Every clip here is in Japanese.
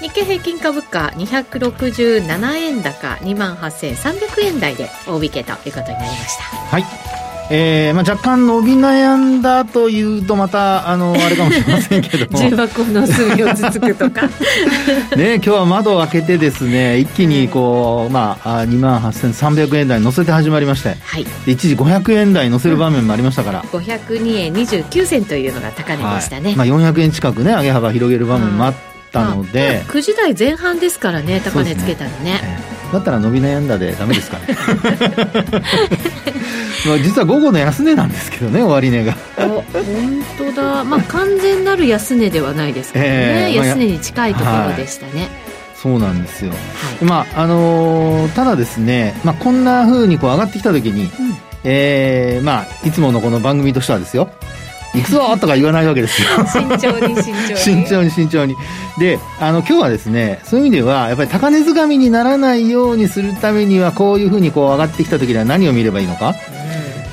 日経平均株価267円高2万8300円台で大引けということになりました。はい。えーまあ、若干伸び悩んだというとまたあのあれかもしれませんけども。重箱の隅をつつくとか。ね今日は窓を開けてですね一気にこう、まあ、2万8300円台乗せて始まりまして、はい、一時500円台乗せる場面もありましたから、うん、502円29銭というのが高値でしたね、はい、まあ、400円近くね上げ幅広げる場面もあったので、まあ、9時台前半ですからね高値つけたのね、ね、だったら伸び悩んだでダメですかね まあ実は午後の安値なんですけどね終値が。本当だ。まあ完全なる安値ではないですけどね、えー、安値に近いところでしたね、はい。そうなんですよ、はい、まああのー、ただですね、まあ、こんなふうにこう上がってきた時に、うん、えー、まあ、いつものこの番組としてはですよいくぞとか言わないわけですよ。慎重に慎重に。慎重に慎重に。であの今日はですねそういう意味ではやっぱり高値掴みにならないようにするためにはこういうふうにこう上がってきた時には何を見ればいいのか、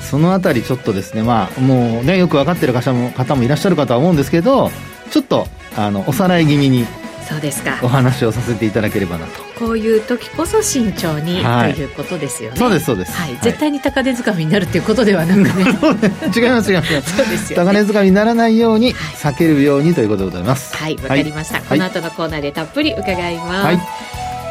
そのあたりちょっとですね、まあ、もうね、よく分かってる方も方もいらっしゃるかとは思うんですけど、ちょっと、あの、おさらい気味に、そうですか。お話をさせていただければなと。こういう時こそ慎重に、はい、ということですよね。そうです、そうです。はい。絶対に高値掴みになるっていうことではなくね。違います、違います。そうですよ、ね、高値掴みにならないように、避けるようにということでございます。はい、わ、かりました。この後のコーナーでたっぷり伺います。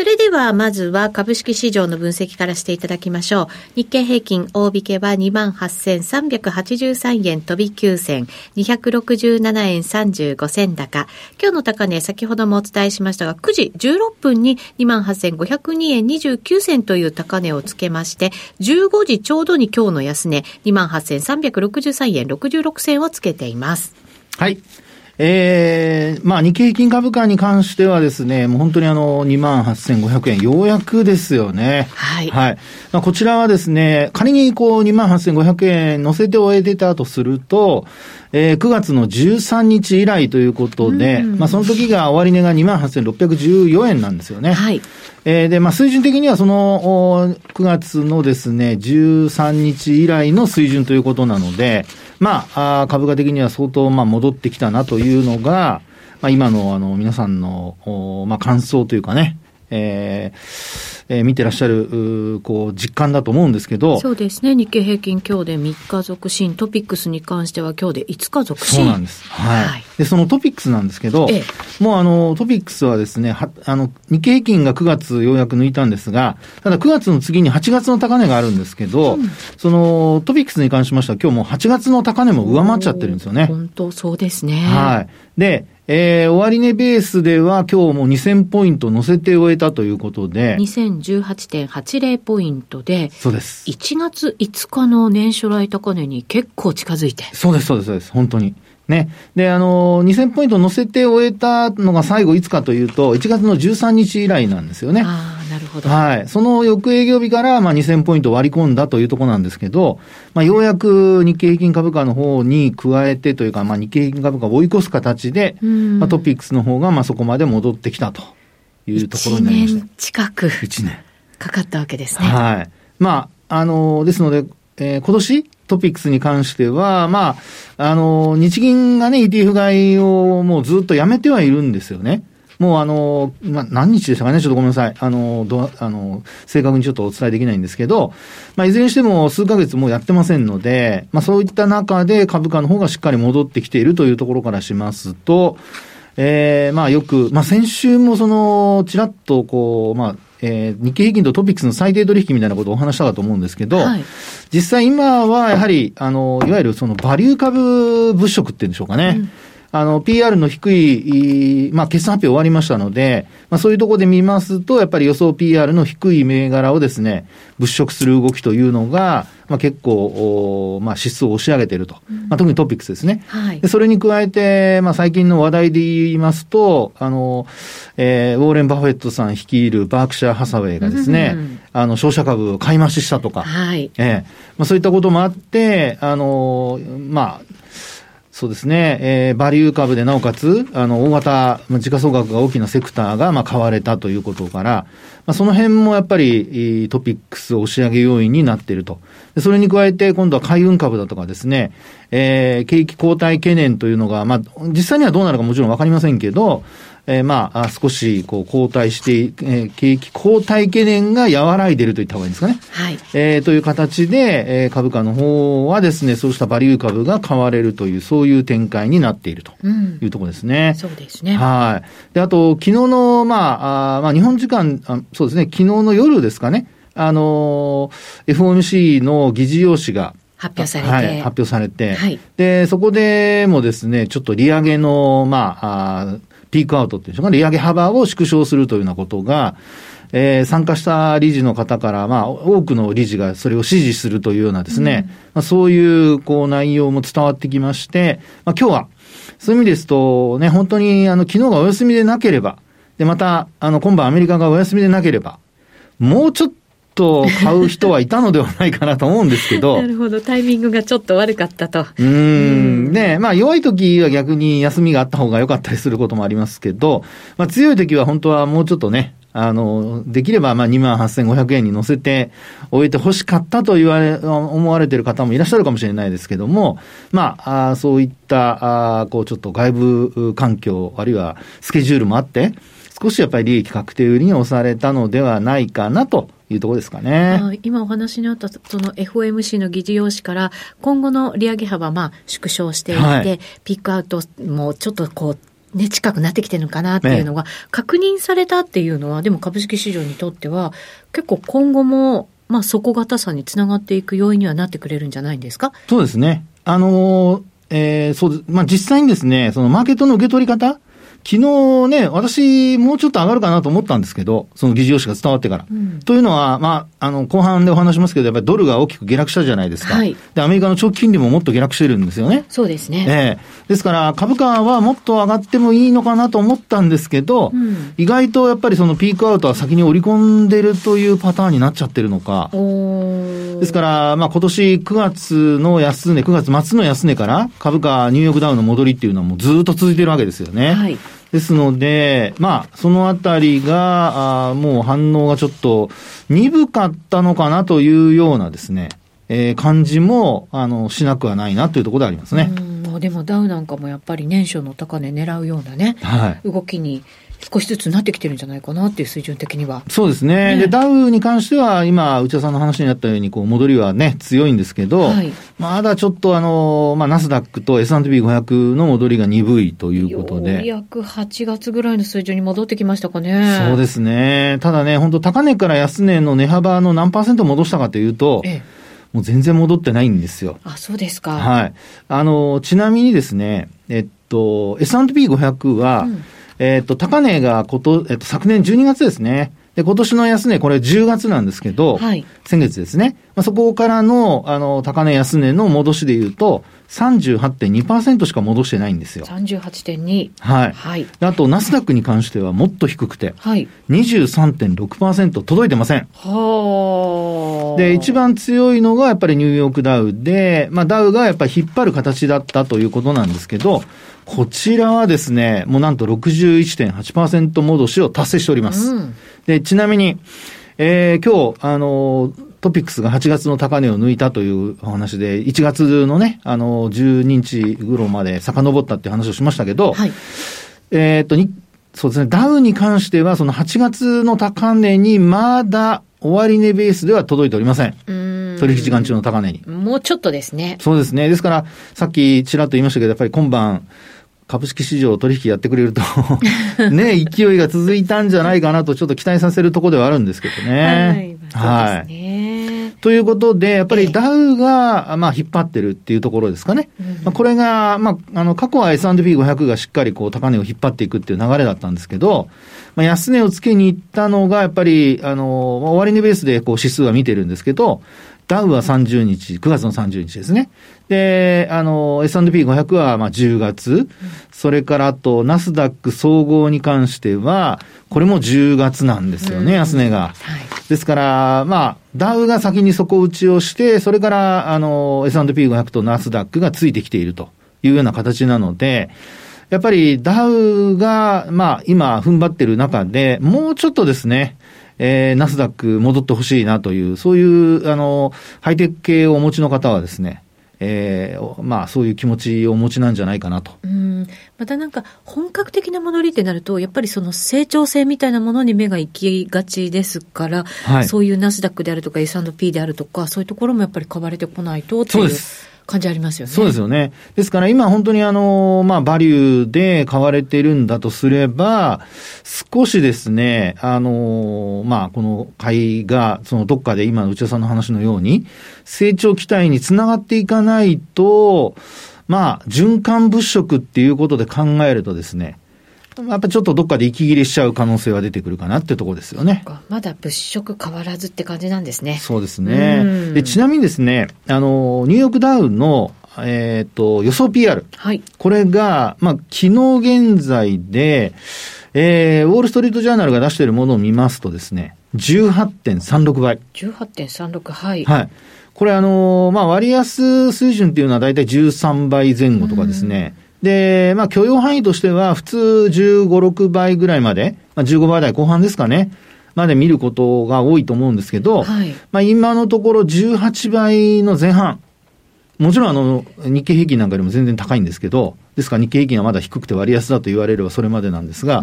それではまずは株式市場の分析からしていただきましょう。日経平均大引けは28,383円飛び9銭、267円35銭高。今日の高値、先ほどもお伝えしましたが、9時16分に28,502円29銭という高値をつけまして、15時ちょうどに今日の安値、28,363円66銭をつけています。はい。えー、まあ日経平均株価に関してはですね、もう本当にあの、28,500円、ようやくですよね。はい。はい。まあ、こちらはですね、仮にこう28,500円乗せて終えてたとすると、えー、9月の13日以来ということで、うん、まあその時が終値が28,614円なんですよね。はい。えー、で、まあ水準的にはその、9月のですね、13日以来の水準ということなので、まあ、株価的には相当、まあ、戻ってきたなというのが、まあ、今の、あの、皆さんの、まあ、感想というかね、えーえー、見てらっしゃる、こう、実感だと思うんですけど。そうですね。日経平均今日で3日続伸、トピックスに関しては今日で5日続伸。そうなんです。はい。はい、で、そのトピックスなんですけど、ええ、もうあの、トピックスはですね、は、あの、日経平均が9月ようやく抜いたんですが、ただ9月の次に8月の高値があるんですけど、うん、そのトピックスに関しましては今日も8月の高値も上回っちゃってるんですよね。本当そうですね。はい。で、えー、終値ベースでは今日も2000ポイント乗せて終えたということで。2018.80ポイントで。そうです。1月5日の年初来高値に結構近づいて。そうです、そうです、そうです。本当に。ね。で、あの、2000ポイント乗せて終えたのが最後いつかというと、1月の13日以来なんですよね。ああ、なるほど。はい。その翌営業日から、まあ、2000ポイント割り込んだというところなんですけど、まあ、ようやく日経平均株価の方に加えてというか、まあ、日経平均株価を追い越す形で、まあ、トピックスの方が、まあ、そこまで戻ってきたというところになりました。1年近く。1年。かかったわけですね。はい。まあ、あの、ですので、えー、今年、トピックスに関しては、まあ、あの、日銀がね、ETF 買いをもうずっとやめてはいるんですよね。もうあの、まあ、何日でしたかね？ちょっとごめんなさい。あの、ど、あの、正確にちょっとお伝えできないんですけど、まあ、いずれにしても数ヶ月もうやってませんので、まあ、そういった中で株価の方がしっかり戻ってきているというところからしますと、ええー、まあよく、まあ先週もその、ちらっとこう、まあ、えー、日経平均とトピックスの最低取引みたいなことをお話したかと思うんですけど、はい、実際今はやはり、あの、いわゆるそのバリュー株物色っていうんでしょうかね。うんあの、PR の低い、まあ、決算発表終わりましたので、まあ、そういうところで見ますと、やっぱり予想 PR の低い銘柄をですね、物色する動きというのが、まあ、結構、まあ、指数を押し上げていると。うん、まあ、特にトピックスですね。はい、でそれに加えて、まあ、最近の話題で言いますと、あの、えー、ウォーレン・バフェットさん率いるバークシャー・ハサウェイがですね、うん、あの、商社株を買い増ししたとか、はい、えー、まあ、そういったこともあって、あの、まあ、そうですね、えー、バリュー株でなおかつ、あの、大型、時価総額が大きなセクターが、まあ、買われたということから、まあ、その辺もやっぱり、トピックス押し上げ要因になっていると。それに加えて、今度は海運株だとかですね、えー、景気後退懸念というのが、まあ、実際にはどうなるかもちろん分かりませんけど、えー、まあ、少し、こう、後退して、えー、景気後退懸念が和らいでいるといった方がいいんですかね。はい。えー、という形で、えー、株価の方はですね、そうしたバリュー株が買われるという、そういう展開になっているというところですね。うん、そうですね。はい。で、あと、昨日の、まあ、あまあ、日本時間あ、そうですね、昨日の夜ですかね、あのー、FOMC の議事要旨が、発表されて。はい、発表されて。はい。で、そこでもですね、ちょっと利上げの、まあ、あピークアウトっていうんでしょうか、利上げ幅を縮小するというようなことが、えー、参加した理事の方から、まあ、多くの理事がそれを支持するというようなですね、うん、まあ、そういう、こう、内容も伝わってきまして、まあ、今日は、そういう意味ですと、ね、本当に、あの、昨日がお休みでなければ、で、また、あの、今晩アメリカがお休みでなければ、もうちょっと買う人はいたのではないかなと思うんですけど。なるほど。タイミングがちょっと悪かったと。うん。で、まあ弱い時は逆に休みがあった方が良かったりすることもありますけど、まあ強い時は本当はもうちょっとね、あの、できればまあ28,500円に乗せて終えて欲しかったと言われ、思われている方もいらっしゃるかもしれないですけども、まあ、あそういった、あこうちょっと外部環境、あるいはスケジュールもあって、少しやっぱり利益確定売りに押されたのではないかなというところですかね。今お話にあったその FOMC の議事要旨から今後の利上げ幅、まあ縮小していって、はい、ピックアウトもちょっとこうね、近くなってきてるのかなっていうのが確認されたっていうのは、でも株式市場にとっては結構今後もまあ底堅さにつながっていく要因にはなってくれるんじゃないんですか？そうですね。あのー、えー、そう。まあ実際にですね、そのマーケットの受け取り方昨日ね、私、もうちょっと上がるかなと思ったんですけど、その議事要旨が伝わってから。うん、というのは、まあ、あの、後半でお話しますけど、やっぱりドルが大きく下落したじゃないですか。はい、で、アメリカの長期金利ももっと下落してるんですよね。そうですね。ええー、ですから、株価はもっと上がってもいいのかなと思ったんですけど、うん、意外とやっぱりそのピークアウトは先に織り込んでるというパターンになっちゃってるのか。ですから、まあ、今年9月の安値、9月末の安値から株価、ニューヨークダウンの戻りっていうのはもうずっと続いてるわけですよね。はい。ですので、まあ、そのあたりが、あもう反応がちょっと鈍かったのかなというようなですね、えー、感じも、あの、しなくはないなというところでありますね。でもダウなんかもやっぱり年初の高値狙うようなね、はい、動きに少しずつなってきてるんじゃないかなっていう水準的には。そうですね。ねで、ダウに関しては、今、内田さんの話にあったように、こう、戻りはね、強いんですけど、はい、まだちょっとあの、まあ、ナスダックと S&P500 の戻りが鈍いということで。ようやく8月ぐらいの水準に戻ってきましたかね。そうですね。ただね、本当高値から安値の値幅の何パーセント戻したかというと、ええもう全然戻ってないんですよ。あ、そうですか。はい。あの、ちなみにですね、えっと、S&P500 は、うんえっ、と、高値がこと、えっ、と、昨年12月ですね。で、今年の安値、これ10月なんですけど、はい、先月ですね。まあ、そこからの、あの、高値安値の戻しで言うと、38.2%しか戻してないんですよ。38.2。はい。はい。あと、ナスダックに関してはもっと低くて、はい。23.6%届いてません。はあ。で、一番強いのがやっぱりニューヨークダウで、まあ、ダウがやっぱり引っ張る形だったということなんですけど、こちらはですね、もうなんと61.8%戻しを達成しております。うん、で、ちなみに、えー、今日、あの、トピックスが8月の高値を抜いたというお話で、1月のね、あの、12日頃まで遡ったっていう話をしましたけど、はい、えっと、そうですね、ダウに関しては、その8月の高値にまだ終値ベースでは届いておりません。取引時間中の高値に。もうちょっとですね。そうですね。ですから、さっきちらっと言いましたけど、やっぱり今晩、株式市場取引やってくれると ね、勢いが続いたんじゃないかなとちょっと期待させるところではあるんですけどね。はい。はい。ということで、やっぱりダウが、まあ、引っ張ってるっていうところですかね。まあ、これが、まあ、あの、過去は S&P500 がしっかりこう、高値を引っ張っていくっていう流れだったんですけど、まあ、安値をつけに行ったのが、やっぱり、あの、終値ベースでこう、指数は見てるんですけど、ダウは30日、9月の30日ですね。で、あの、S&P500 はまあ10月、うん、それからあと、ナスダック総合に関しては、これも10月なんですよね、うん、安値が。はい、ですから、まあ、ダウが先に底打ちをして、それから、あの、S&P500 とナスダックがついてきているというような形なので、やっぱりダウが、まあ、今、踏ん張ってる中で、もうちょっとですね、えー、ナスダック戻ってほしいなという、そういう、あの、ハイテク系をお持ちの方はですね、えー、まあそういう気持ちをお持ちなんじゃないかなと。うんまたなんか本格的な戻りってなると、やっぱりその成長性みたいなものに目が行きがちですから、はい、そういうナスダックであるとか S&P であるとか、そういうところもやっぱり買われてこないとっていう。そうです感じありますよね。そうですよね。ですから今本当にあの、まあ、バリューで買われてるんだとすれば、少しですね、あの、まあ、この買いが、そのどっかで今の内田さんの話のように、成長期待につながっていかないと、まあ、循環物色っていうことで考えるとですね、やっぱちょっとどっかで息切れしちゃう可能性は出てくるかなってところですよね。まだ物色変わらずって感じなんですね。そうですね。でちなみにですね、あの、ニューヨークダウの、えっ、ー、と、予想 PR。はい。これが、まあ、昨日現在で、えー、ウォール・ストリート・ジャーナルが出しているものを見ますとですね、18.36倍。18.36、はい。はい。これあのまあ、割安水準っていうのは大体13倍前後とかですね。で、まあ、許容範囲としては、普通15、6倍ぐらいまで、まあ、15倍台後半ですかね、まで見ることが多いと思うんですけど、はい、まあ、今のところ18倍の前半。もちろんあの、日経平均なんかよりも全然高いんですけど、ですから日経平均はまだ低くて割安だと言われればそれまでなんですが、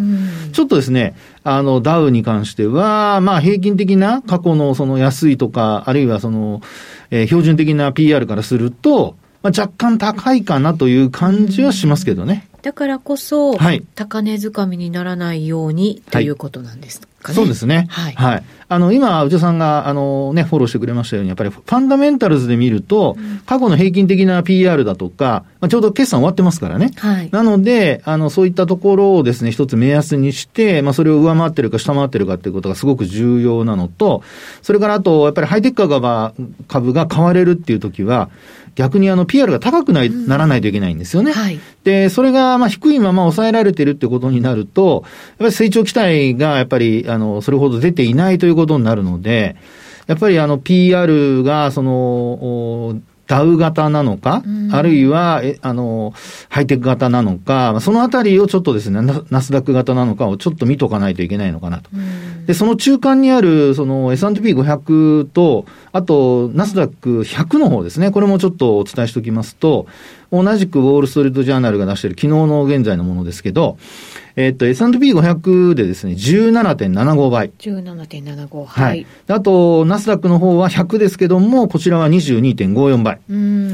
ちょっとですね、あの、ダウに関しては、まあ平均的な過去のその安いとか、あるいはその、えー、標準的な PR からすると、まあ、若干高いかなという感じはしますけどね。だからこそ、はい、高値掴みにならないようにということなんですかね。そうですね。はい。はい。あの、今、内田さんが、あのね、フォローしてくれましたように、やっぱりファンダメンタルズで見ると、うん、過去の平均的な PR だとか、まあ、ちょうど決算終わってますからね。はい。なので、あの、そういったところをですね、一つ目安にして、まあ、それを上回ってるか下回ってるかっていうことがすごく重要なのと、それからあと、やっぱりハイテク株が買われるっていう時は、逆にあの PR が高くない、ならないといけないんですよね。はい、で、それがまあ低いまま抑えられてるってことになると、やっぱり成長期待がやっぱりあの、それほど出ていないということになるので、やっぱりあの PR がその、ダウ型なのか、うん、あるいは、え、あの、ハイテク型なのか、そのあたりをちょっとですね、ナスダック型なのかをちょっと見とかないといけないのかなと。うん、で、その中間にある、その S&P500 と、あと、ナスダック100の方ですね、これもちょっとお伝えしておきますと、同じくウォール・ストリート・ジャーナルが出している昨日の現在のものですけど、えっと、S&P500 でですね、17.75倍。17.75、はい。はい。あと、ナスダックの方は100ですけども、こちらは22.54倍。うん。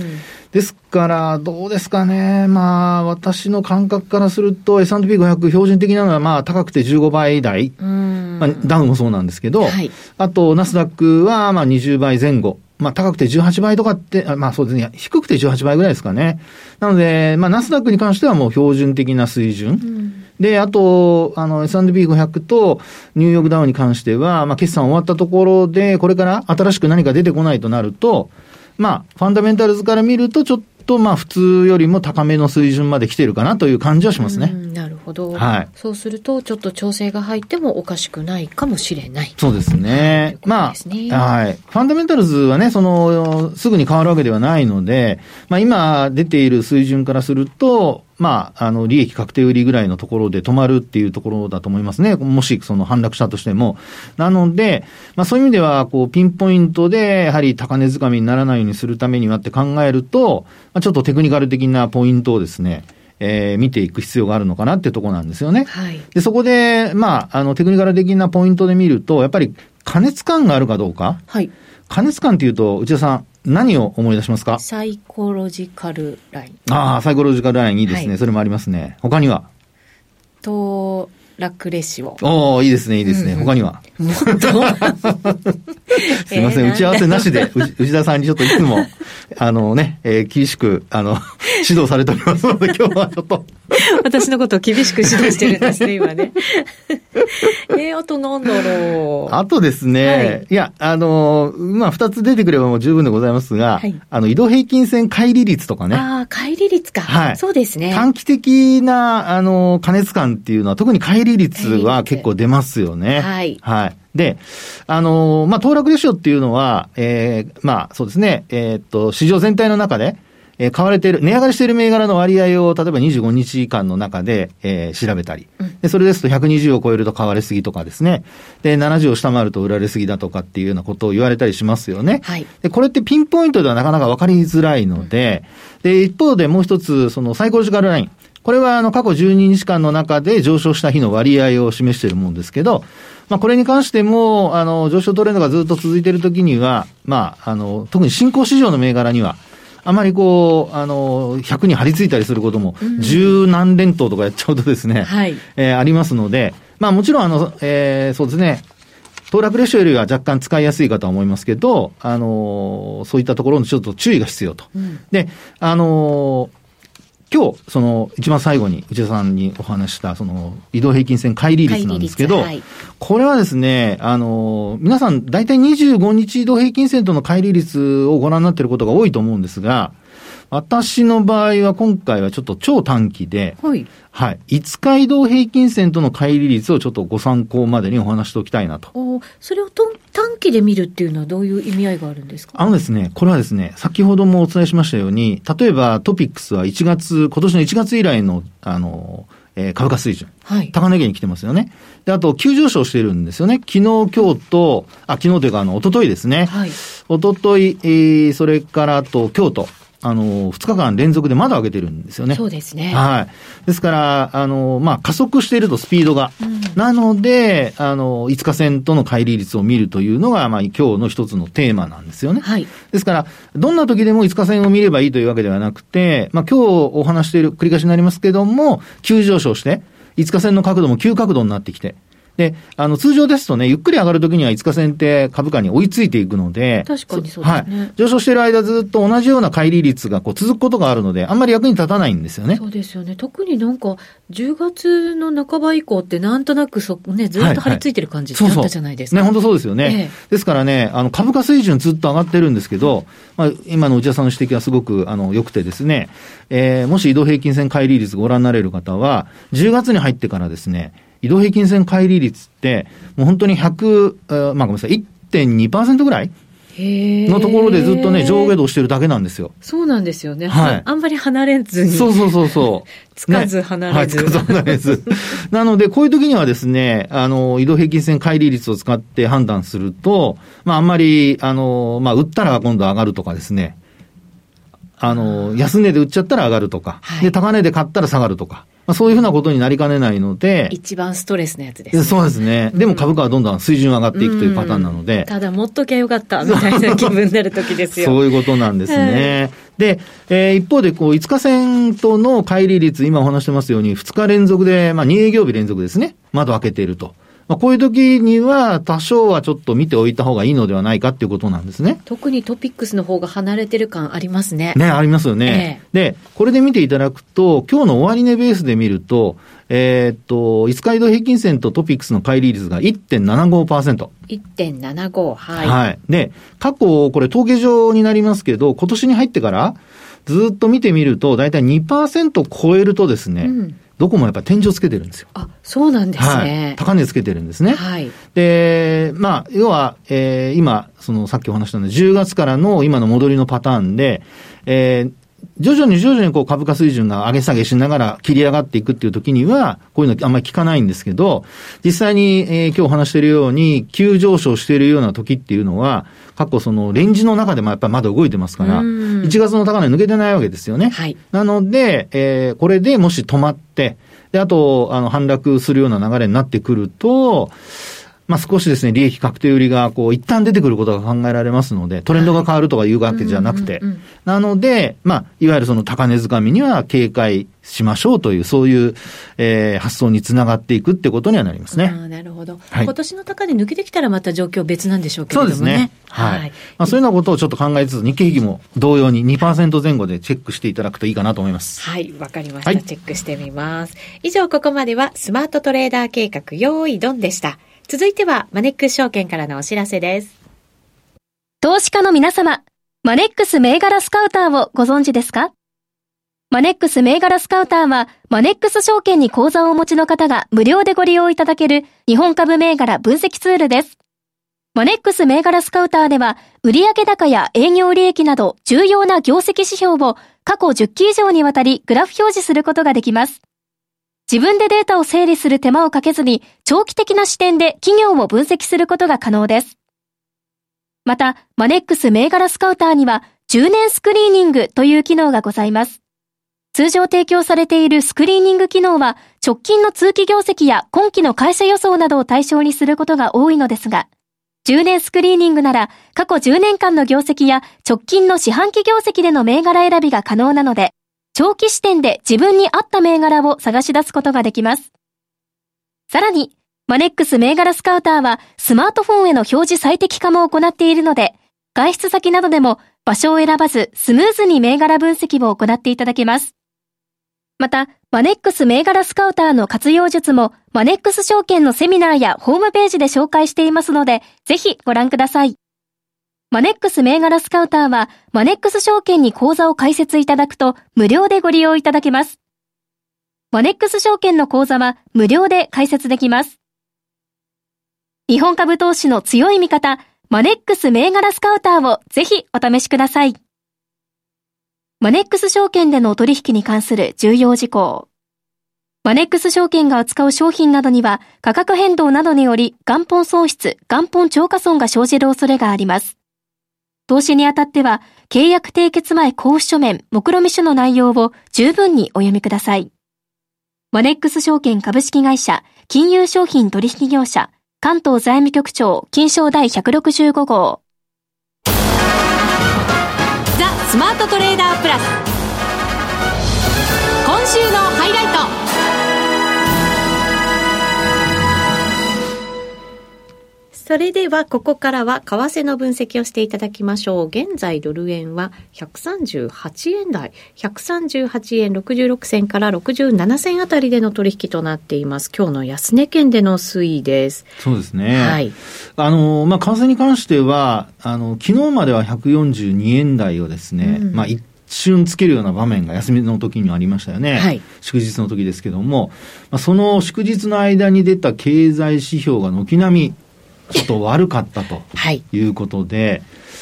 ですから、どうですかね。まあ、私の感覚からすると、S&P500 標準的なのは、まあ、高くて15倍台。うん。まあ、ダウンもそうなんですけど、はい。あと、ナスダックは、まあ、20倍前後。まあ、高くて18倍とかって、まあそうですね、低くて18倍ぐらいですかね。なので、まあ、ナスダックに関してはもう標準的な水準。うんで、あと、あの、S&P500 とニューヨークダウンに関しては、まあ、決算終わったところで、これから新しく何か出てこないとなると、まあ、ファンダメンタルズから見ると、ちょっと、まあ、普通よりも高めの水準まで来てるかなという感じはしますね。なるほど。はい。そうすると、ちょっと調整が入ってもおかしくないかもしれない。そうですね。まあ、はい。ファンダメンタルズはね、その、すぐに変わるわけではないので、まあ、今出ている水準からすると、まあ、あの、利益確定売りぐらいのところで止まるっていうところだと思いますね。もし、その反落したとしても。なので、まあそういう意味では、こう、ピンポイントで、やはり高値掴みにならないようにするためにはって考えると、まあちょっとテクニカル的なポイントをですね、えー、見ていく必要があるのかなってところなんですよね。はい。で、そこで、まあ、あの、テクニカル的なポイントで見ると、やっぱり、加熱感があるかどうか。はい。加熱感っていうと、内田さん、何を思い出しますか？サイコロジカルライン。ああ、サイコロジカルラインいいですね。はい、それもありますね。他には？と、ラクレシオ。おおいいですね、いいですね。うん、他には？もっと すいません、打ち合わせなしで、内田さんにちょっといつも、あのね、えー、厳しく、あの、指導されておりますので、今日はちょっと。私のことを厳しく指導してるんですね、今ね。えー、あとなんだろう。あとですね、はい、いや、あの、まあ、二つ出てくればもう十分でございますが、はい、あの、移動平均線乖離率とかね。ああ、乖離率か。はい。そうですね。短期的な、あの、加熱感っていうのは、特に乖離率は結構出ますよね。はい。はい。で、あの、まあ、騰落レシオっていうのは、ええー、まあ、そうですね、えー、っと、市場全体の中で、えー、買われている、値上がりしている銘柄の割合を、例えば25日間の中で、えー、調べたり、で、それですと120を超えると買われすぎとかですね、で、70を下回ると売られすぎだとかっていうようなことを言われたりしますよね。はい。で、これってピンポイントではなかなか分かりづらいので、うん、で、一方でもう一つ、そのサイコロジカルライン。これはあの過去12日間の中で上昇した日の割合を示しているものですけど、まあこれに関しても、あの、上昇トレンドがずっと続いているときには、まあ、あの、特に新興市場の銘柄には、あまりこう、あの、100に張り付いたりすることも、十何連投とかやっちゃうとですね、はい、えー、ありますので、まあもちろんあの、えー、そうですね、騰落レシオよりは若干使いやすいかとは思いますけど、あの、そういったところのちょっと注意が必要と。うん、で、あの、今日、その、一番最後に内田さんにお話した、その、移動平均線乖離率なんですけど、はい、これはですね、あの、皆さん、大体25日移動平均線との乖離率をご覧になっていることが多いと思うんですが、私の場合は今回はちょっと超短期で、はい。はい。5日移動平均線との乖離率をちょっとご参考までにお話しておきたいなと。おそれをと短期で見るっていうのはどういう意味合いがあるんですか？あのですね、これはですね、先ほどもお伝えしましたように、例えばトピックスは1月、今年の1月以来の、あの、えー、株価水準。はい。高値圏に来てますよね。で、あと、急上昇してるんですよね。昨日、今日と、あ、昨日というか、あの、一昨日ですね。はい。一昨日、えー、それからと、今日と、あの、2日間連続でまだ上げてるんですよね。そうですね。はい。ですから、あの、まあ、加速しているとスピードが。うん、なので、あの、5日線との乖離率を見るというのが、まあ、今日の一つのテーマなんですよね。はい。ですから、どんな時でも5日線を見ればいいというわけではなくて、まあ、今日お話している、繰り返しになりますけども、急上昇して、5日線の角度も急角度になってきて、で、あの、通常ですとね、ゆっくり上がるときには5日線って株価に追いついていくので、確かにそうですね。はい。上昇している間ずっと同じような乖離率がこう続くことがあるので、あんまり役に立たないんですよね。そうですよね。特になんか、10月の半ば以降ってなんとなくそ、ね、ずっと張り付いてる感じだったじゃないですか。はいはい、そうそうね、本当そうですよね。ええ、ですからね、あの、株価水準ずっと上がってるんですけど、まあ、今の内田さんの指摘はすごく、あの、良くてですね、えー、もし移動平均線乖離率ご覧になれる方は、10月に入ってからですね、移動平均線乖離率って、もう本当に100、まあごめんなさい、1.2%ぐらいのところでずっとね、上下動してるだけなんですよ。そうなんですよね。はい。あんまり離れずに。そうそうそうそう。つかず離れず。ね、はい、つかず離れず。なので、こういう時にはですね、あの、移動平均線乖離率を使って判断すると、まあ、あんまり、あの、まあ、売ったら今度上がるとかですね。あの、安値で売っちゃったら上がるとか、はい、で、高値で買ったら下がるとか。まあ、そういうふうなことになりかねないので。一番ストレスのやつです、ね、そうですね。でも株価はどんどん水準上がっていくというパターンなので。ただ、持っときゃよかった、みたいな気分になる時ですよ。そういうことなんですね。で、えー、一方で、こう、5日線との乖離率、今お話してますように、2日連続で、まあ、2営業日連続ですね。窓開けていると。まあ、こういう時には多少はちょっと見ておいた方がいいのではないかっていうことなんですね。特にトピックスの方が離れてる感ありますね。ね、ありますよね。えー、で、これで見ていただくと、今日の終値ベースで見ると、えー、っと、5日移動平均線とトピックスの乖離率が1.75%。1.75、はい。はい。で、過去、これ統計上になりますけど、今年に入ってから、ずっと見てみると、だいたい2%超えるとですね、うんどこもやっぱ天井つけてるんですよ。あ、そうなんですね。はい、高値つけてるんですね。はい。で、まあ、要は、えー、今、その、さっきお話したの10月からの今の戻りのパターンで、えー、徐々に徐々にこう株価水準が上げ下げしながら切り上がっていくっていう時には、こういうのあんまり聞かないんですけど、実際に、えー、今日お話しているように、急上昇しているような時っていうのは、過去そのレンジの中でもやっぱりまだ動いてますから、1月の高値抜けてないわけですよね。はい。なので、えー、これでもし止まって、で、あと、あの、反落するような流れになってくると、まあ、少しですね、利益確定売りが、こう、一旦出てくることが考えられますので、トレンドが変わるとかいうわけじゃなくて、なので、まあ、いわゆるその高値掴みには警戒しましょうという、そういう、えー、発想につながっていくってことにはなりますね。あなるほど。はい、今年の高値抜けてきたらまた状況別なんでしょうけれどもね。そうですね。はい。はい、まあ、そういうようなことをちょっと考えつつ、日経平均も同様に2%前後でチェックしていただくといいかなと思います。はい、わかりました、はい、チェックしてみます。以上、ここまではスマートトレーダー計画、用意ドンでした。続いては、マネックス証券からのお知らせです。投資家の皆様、マネックス銘柄スカウターをご存知ですか？マネックス銘柄スカウターは、マネックス証券に口座をお持ちの方が無料でご利用いただける日本株銘柄分析ツールです。マネックス銘柄スカウターでは、売上高や営業利益など重要な業績指標を過去10期以上にわたりグラフ表示することができます。自分でデータを整理する手間をかけずに、長期的な視点で企業を分析することが可能です。また、マネックス銘柄スカウターには、10年スクリーニングという機能がございます。通常提供されているスクリーニング機能は、直近の通期業績や今期の会社予想などを対象にすることが多いのですが、10年スクリーニングなら、過去10年間の業績や直近の四半期業績での銘柄選びが可能なので、長期視点で自分に合った銘柄を探し出すことができます。さらに、マネックス銘柄スカウターはスマートフォンへの表示最適化も行っているので、外出先などでも場所を選ばずスムーズに銘柄分析を行っていただけます。また、マネックス銘柄スカウターの活用術もマネックス証券のセミナーやホームページで紹介していますので、ぜひご覧ください。マネックス銘柄スカウターは、マネックス証券に口座を開設いただくと、無料でご利用いただけます。マネックス証券の口座は、無料で開設できます。日本株投資の強い味方、マネックス銘柄スカウターをぜひお試しください。マネックス証券での取引に関する重要事項。マネックス証券が扱う商品などには価格変動などにより元本損失、元本超過損が生じる恐れがあります。投資にあたっては、契約締結前交付書面、目論見書の内容を十分にお読みください。マネックス証券株式会社、金融商品取引業者、関東財務局長、金賞第165号。ザ・スマートトレーダープラス。今週のハイライト。それではここからは為替の分析をしていただきましょう。現在ドル円は138円台、138円66銭から67銭あたりでの取引となっています。今日の安値圏での推移です。そうですね。はい。あの、まあ、為替に関しては、あの、昨日までは142円台をですね、うん、まあ、一瞬つけるような場面が休みの時にありましたよね。はい、祝日の時ですけども、まあ、その祝日の間に出た経済指標が軒並みちょっと悪かったと いうことで、はい、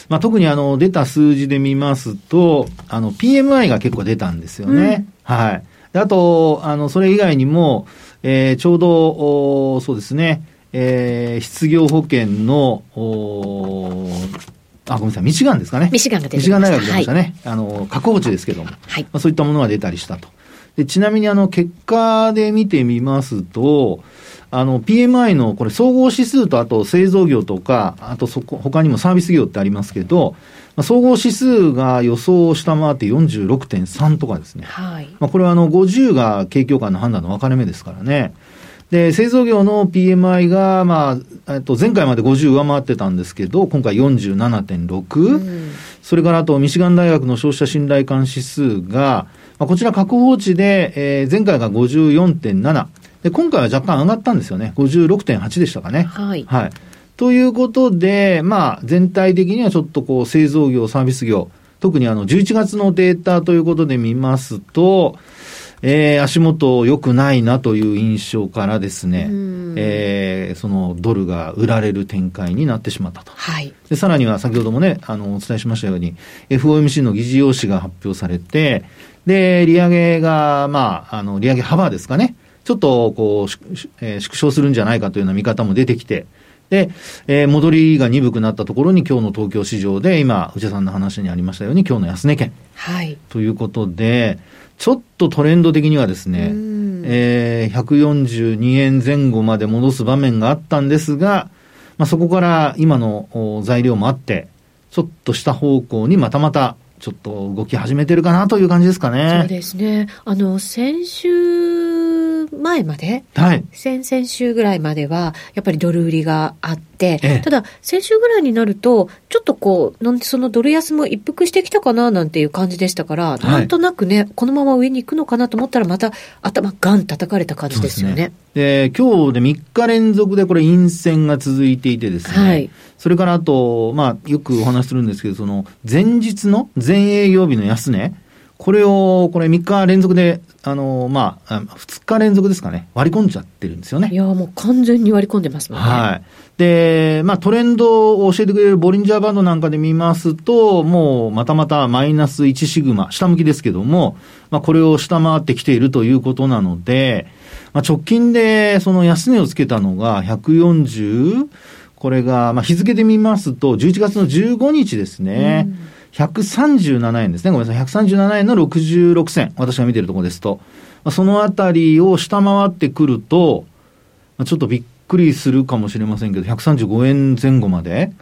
まあ、特にあの出た数字で見ますと、あの PMI が結構出たんですよね。うん、はい。あと、あの、それ以外にも、えー、ちょうど、そうですね、えー、失業保険の、あ、ごめんなさい、ミシガンですかね。ミシガンが出ミシガン大学出ましたね。はい、あの、確保値ですけども。はい。まあ、そういったものが出たりしたと。で、ちなみにあの、結果で見てみますと、あの、PMI のこれ総合指数とあと製造業とか、あとそこ、他にもサービス業ってありますけど、まあ、総合指数が予想を下回って46.3とかですね。はい。まあ、これはあの、50が景況感の判断の分かれ目ですからね。で、製造業の PMI が、まあ、えっと、前回まで50上回ってたんですけど、今回47.6、うん、それからあと、ミシガン大学の消費者信頼感指数が、まあ、こちら確保値で、えー、前回が54.7、で、今回は若干上がったんですよね。56.8でしたかね。はい。はい。ということで、まあ、全体的にはちょっとこう、製造業、サービス業、特にあの、11月のデータということで見ますと、えー、足元良くないなという印象からですね、えー、そのドルが売られる展開になってしまったと。はい。で、さらには先ほどもね、あの、お伝えしましたように、FOMC の議事要旨が発表されて、で、利上げが、まあ、あの、利上げ幅ですかね、ちょっとこう、えー、縮小するんじゃないかというような見方も出てきて、で、えー、戻りが鈍くなったところに今日の東京市場で今、内田さんの話にありましたように今日の安値圏。はい。ということで、ちょっとトレンド的にはですね、えー、142円前後まで戻す場面があったんですが、まあ、そこから今の材料もあって、ちょっとした方向にまたまたちょっと動き始めてるかなという感じですかね。そうですね。あの、先週前まで、はい、先々週ぐらいまでは、やっぱりドル売りがあって、ええ、ただ、先週ぐらいになると、ちょっとこう、なんそのドル安も一服してきたかななんていう感じでしたから、はい、なんとなくね、このまま上に行くのかなと思ったら、また頭ガン叩かれた感じですよね。で、ね、今日で3日連続でこれ陰線が続いていてですね、はい、それからあと、まあ、よくお話しするんですけど、その、前日の、前営業日の安値、これを、これ3日連続で、あの、まあ、2日連続ですかね、割り込んじゃってるんですよね。いや、もう完全に割り込んでますもんね。はい。で、まあ、トレンドを教えてくれるボリンジャーバンドなんかで見ますと、もう、またまたマイナス1シグマ、下向きですけども、まあ、これを下回ってきているということなので、まあ、直近で、その安値をつけたのが、140、これが、まあ、日付で見ますと、11月の15日ですね。うん137円ですね。ごめんなさい。137円の66銭。私が見てるところですと。そのあたりを下回ってくると、ちょっとびっくりするかもしれませんけど、135円前後まで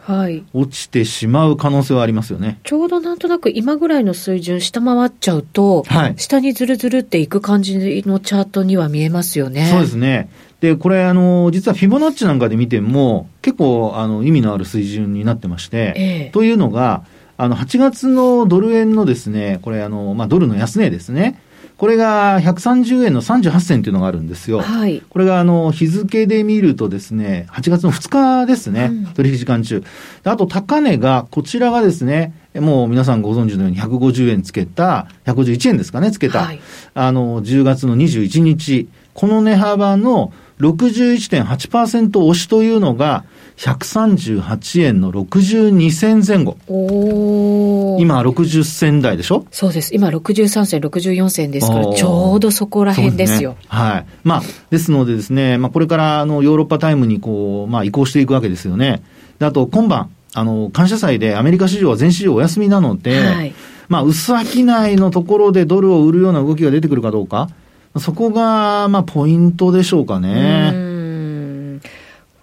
落ちてしまう可能性はありますよね。はい、ちょうどなんとなく今ぐらいの水準下回っちゃうと、はい、下にずるずるっていく感じのチャートには見えますよね。そうですね。で、これ、あの、実はフィボナッチなんかで見ても、結構、あの、意味のある水準になってまして、ええ、というのが、あの、8月のドル円のですね、これ、あの、まあ、ドルの安値ですね。これが130円の38銭というのがあるんですよ。はい。これがあの、日付で見るとですね、8月の2日ですね、うん、取引時間中。あと、高値が、こちらがですね、もう皆さんご存知のように150円つけた、151円ですかね、つけた、はい、あの、10月の21日、この値幅の61.8%押しというのが、138円の62銭前後。今60銭台でしょ？そうです。今63銭、64銭ですから、ちょうどそこら辺ですよ。すね、はい。まあ、ですのでですね、まあ、これからあのヨーロッパタイムにこう、まあ、移行していくわけですよね。であと、今晩、あの、感謝祭でアメリカ市場は全市場お休みなので、はい、まあ、薄商いのところでドルを売るような動きが出てくるかどうか、そこが、まあ、ポイントでしょうかね。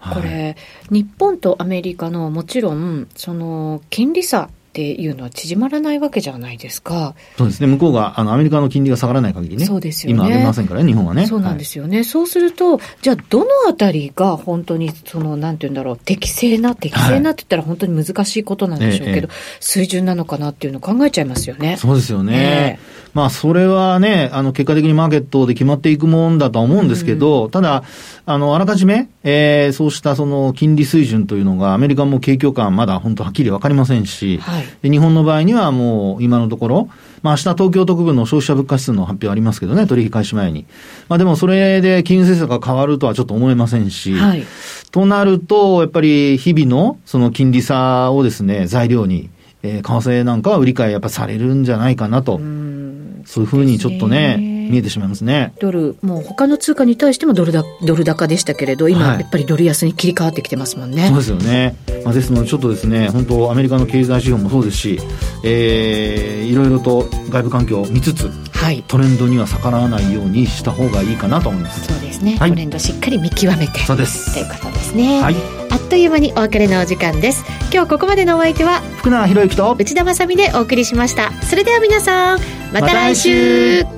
これ、日本とアメリカのもちろん、その金利差っていうのは縮まらないわけじゃないですか。そうですね。向こうが、あの、アメリカの金利が下がらない限りね。そうですよね。今上げませんからね、日本はね。そうなんですよね。はい、そうすると、じゃあ、どのあたりが本当に、その、なんて言うんだろう、適正な、適正なって言ったら本当に難しいことなんでしょうけど、はいええ、水準なのかなっていうのを考えちゃいますよね。そうですよね。えまあ、それはね、あの、結果的にマーケットで決まっていくもんだとは思うんですけど、うん、ただ、あの、あらかじめ、えー、そうしたその金利水準というのが、アメリカも景況感まだ本当はっきりわかりませんし、はい、で日本の場合にはもう今のところ、まあ明日東京特部の消費者物価指数の発表ありますけどね、取引開始前に。まあでもそれで金融政策が変わるとはちょっと思えませんし、はい、となると、やっぱり日々のその金利差をですね、材料に、えー、為替なんかは売り買いやっぱされるんじゃないかなと。そういうふうにちょっとね、見えてしまいますね。ドル、もう他の通貨に対してもドルだドル高でしたけれど、今、やっぱりドル安に切り替わってきてますもんね。そうですよね。まあ、ですので、ちょっとですね、本当、アメリカの経済指標もそうですし、えー、いろいろと外部環境を見つつ、はい、トレンドには逆らわないようにした方がいいかなと思います。そうですね。はい、トレンドしっかり見極めて。そうです。ということですね。はい。あっという間にお別れのお時間です。今日ここまでのお相手は、福永博之と内田まさでお送りしました。それでは皆さん、また来週